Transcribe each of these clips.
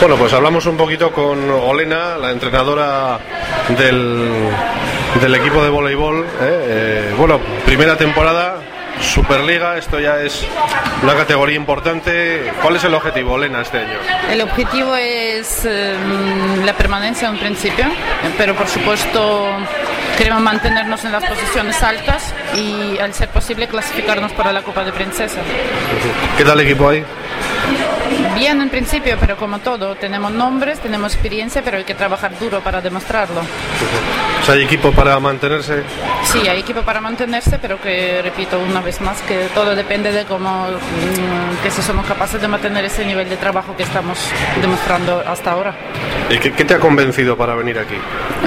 Bueno, pues hablamos un poquito con Olena, la entrenadora del, del equipo de voleibol. ¿eh? Eh, bueno, primera temporada, Superliga, esto ya es una categoría importante. ¿Cuál es el objetivo, Olena, este año? El objetivo es eh, la permanencia en un principio, pero por supuesto queremos mantenernos en las posiciones altas y al ser posible clasificarnos para la Copa de Princesa. ¿Qué tal equipo hay? Bien en principio, pero como todo, tenemos nombres, tenemos experiencia, pero hay que trabajar duro para demostrarlo. O sea, ¿Hay equipo para mantenerse? Sí, hay equipo para mantenerse, pero que repito una vez más que todo depende de cómo, mm, que si somos capaces de mantener ese nivel de trabajo que estamos demostrando hasta ahora. ¿Y qué, qué te ha convencido para venir aquí?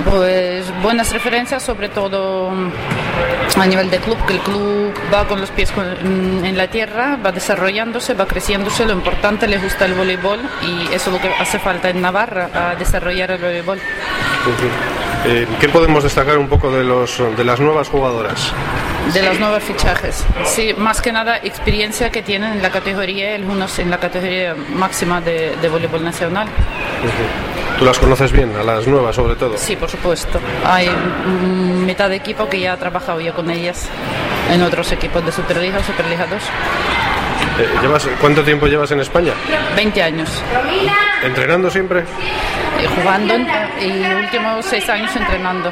Pues buenas referencias, sobre todo mm, a nivel de club, que el club va con los pies mm, en la tierra, va desarrollándose, va creciéndose, lo importante le gusta el voleibol y eso es lo que hace falta en Navarra, a desarrollar el voleibol. Eh, ¿Qué podemos destacar un poco de, los, de las nuevas jugadoras? De los nuevos fichajes. Sí, más que nada experiencia que tienen en la categoría, algunos en la categoría máxima de, de voleibol nacional. ¿Tú las conoces bien, a las nuevas sobre todo? Sí, por supuesto. Hay mm, mitad de equipo que ya ha trabajado yo con ellas en otros equipos de Superliga o Superliga 2. Eh, ¿llevas, ¿Cuánto tiempo llevas en España? 20 años. ¿Entrenando siempre? eh, jugando y últimos 6 años entrenando.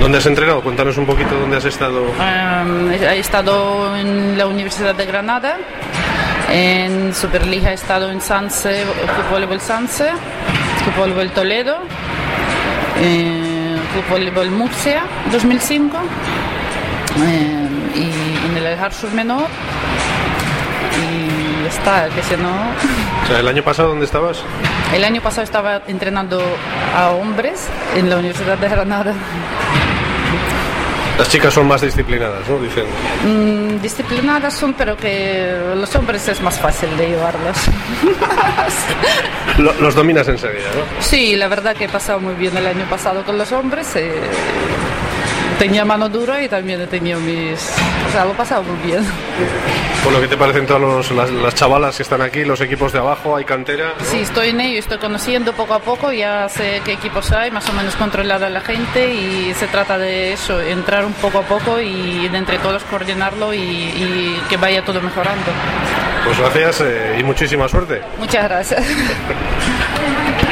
¿Dónde has entrenado? Cuéntanos un poquito dónde has estado. Um, he estado en la Universidad de Granada, en Superliga he estado en Sanse, Voleibol Sanse, Voleibol Toledo, eh, Voleibol Murcia 2005 eh, y en el Sur Menor y está, que si no... O sea, ¿el año pasado dónde estabas? El año pasado estaba entrenando a hombres en la Universidad de Granada. Las chicas son más disciplinadas, ¿no? Dicen. Mm, disciplinadas son, pero que los hombres es más fácil de llevarlas. Lo- los dominas enseguida, ¿no? Sí, la verdad que he pasado muy bien el año pasado con los hombres. eh, tenía mano dura y también he tenido mis... O sea, lo he pasado muy bien. Bueno, ¿qué te parecen todas los- las, las chavalas que están aquí, los equipos de abajo? ¿Hay cantera? Sí, estoy en ello, estoy conociendo poco a poco, ya sé qué equipos hay, más o menos controlada la gente y se trata de eso, entrar un poco a poco y de entre todos coordinarlo y, y que vaya todo mejorando. Pues gracias eh, y muchísima suerte. Muchas gracias.